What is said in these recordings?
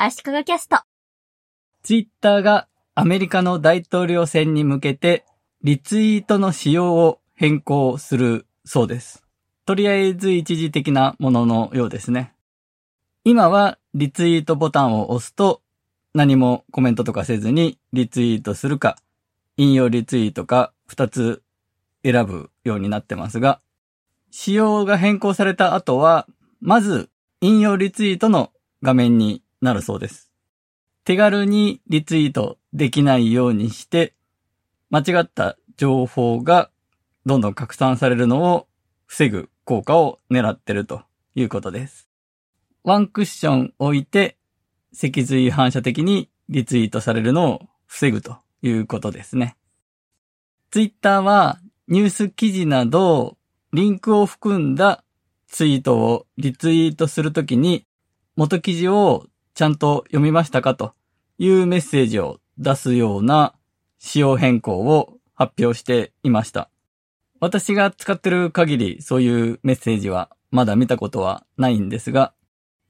足利キャスト。ツイッターがアメリカの大統領選に向けてリツイートの仕様を変更するそうです。とりあえず一時的なもののようですね。今はリツイートボタンを押すと何もコメントとかせずにリツイートするか引用リツイートか2つ選ぶようになってますが、仕様が変更された後は、まず引用リツイートの画面になるそうです。手軽にリツイートできないようにして、間違った情報がどんどん拡散されるのを防ぐ効果を狙ってるということです。ワンクッション置いて、脊髄反射的にリツイートされるのを防ぐということですね。ツイッターはニュース記事などリンクを含んだツイートをリツイートするときに元記事をちゃんと読みましたかというメッセージを出すような仕様変更を発表していました。私が使ってる限りそういうメッセージはまだ見たことはないんですが、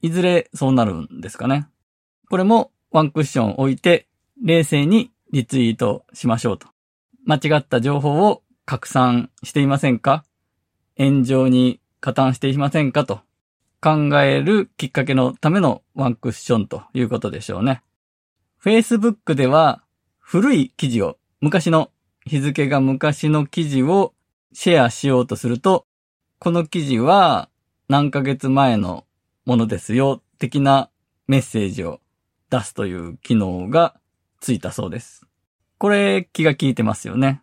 いずれそうなるんですかね。これもワンクッション置いて冷静にリツイートしましょうと。間違った情報を拡散していませんか？炎上に加担していませんか？と考えるきっかけのためのワンクッションということでしょうね。Facebook では古い記事を、昔の日付が昔の記事をシェアしようとすると、この記事は何ヶ月前のものですよ、的なメッセージを出すという機能がついたそうです。これ気が利いてますよね。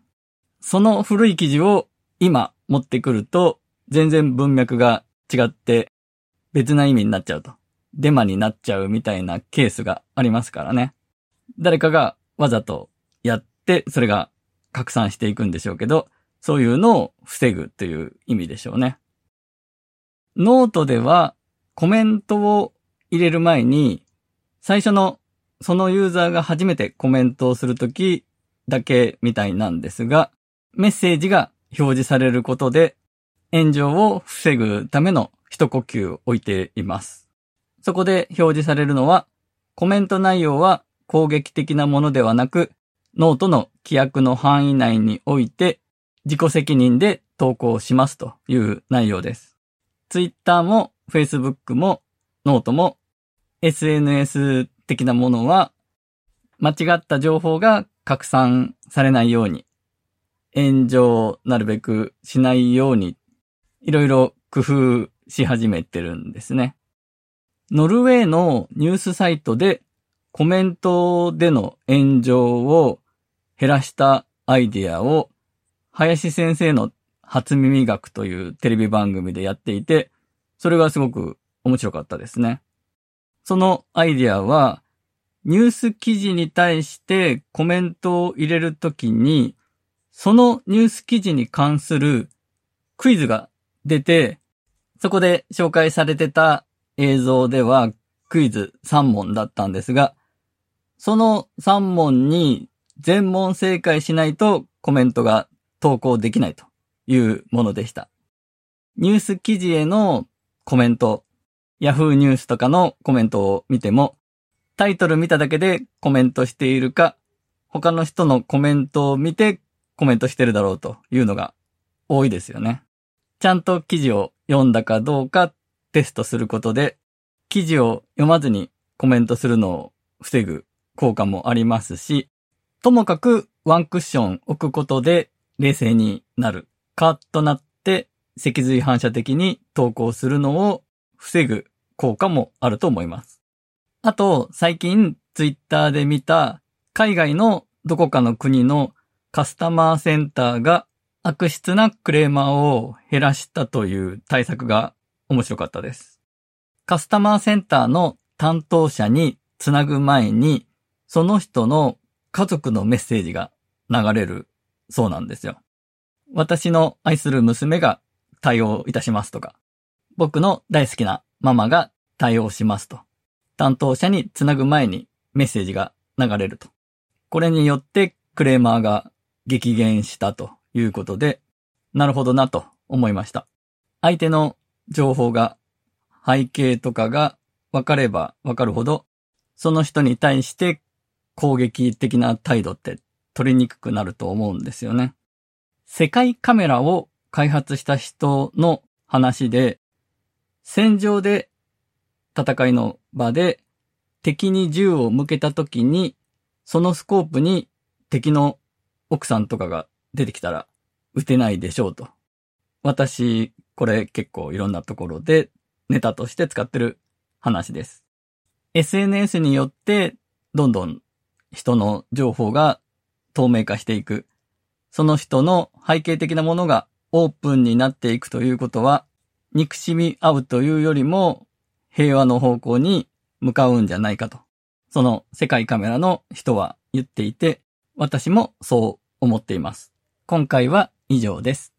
その古い記事を今持ってくると全然文脈が違って別な意味になっちゃうと。デマになっちゃうみたいなケースがありますからね。誰かがわざとやってそれが拡散していくんでしょうけど、そういうのを防ぐという意味でしょうね。ノートではコメントを入れる前に最初のそのユーザーが初めてコメントをするときだけみたいなんですが、メッセージが表示されることで炎上を防ぐための一呼吸を置いています。そこで表示されるのは、コメント内容は攻撃的なものではなく、ノートの規約の範囲内において自己責任で投稿しますという内容です。Twitter も Facebook もノートも SNS 的なものは間違った情報が拡散されないように炎上なるべくしないようにいろいろ工夫し始めてるんですね。ノルウェーのニュースサイトでコメントでの炎上を減らしたアイディアを林先生の初耳学というテレビ番組でやっていて、それがすごく面白かったですね。そのアイディアは、ニュース記事に対してコメントを入れるときに、そのニュース記事に関するクイズが出て、そこで紹介されてた映像ではクイズ3問だったんですが、その3問に全問正解しないとコメントが投稿できないというものでした。ニュース記事へのコメント、Yahoo ニュースとかのコメントを見ても、タイトル見ただけでコメントしているか、他の人のコメントを見てコメントしてるだろうというのが多いですよね。ちゃんと記事を読んだかどうかテストすることで、記事を読まずにコメントするのを防ぐ効果もありますし、ともかくワンクッション置くことで冷静になる。カッとなって脊髄反射的に投稿するのを防ぐ効果もあると思います。あと、最近ツイッターで見た海外のどこかの国のカスタマーセンターが悪質なクレーマーを減らしたという対策が面白かったです。カスタマーセンターの担当者につなぐ前に、その人の家族のメッセージが流れるそうなんですよ。私の愛する娘が対応いたしますとか、僕の大好きなママが対応しますと。担当者につなぐ前にメッセージが流れると。これによってクレーマーが激減したということで、なるほどなと思いました。相手の情報が、背景とかが分かれば分かるほど、その人に対して攻撃的な態度って取りにくくなると思うんですよね。世界カメラを開発した人の話で、戦場で戦いの場で敵に銃を向けた時に、そのスコープに敵の奥さんとかが出てきたら撃てないでしょうと。私、これ結構いろんなところでネタとして使ってる話です。SNS によってどんどん人の情報が透明化していく。その人の背景的なものがオープンになっていくということは、憎しみ合うというよりも平和の方向に向かうんじゃないかと。その世界カメラの人は言っていて、私もそう思っています。今回は以上です。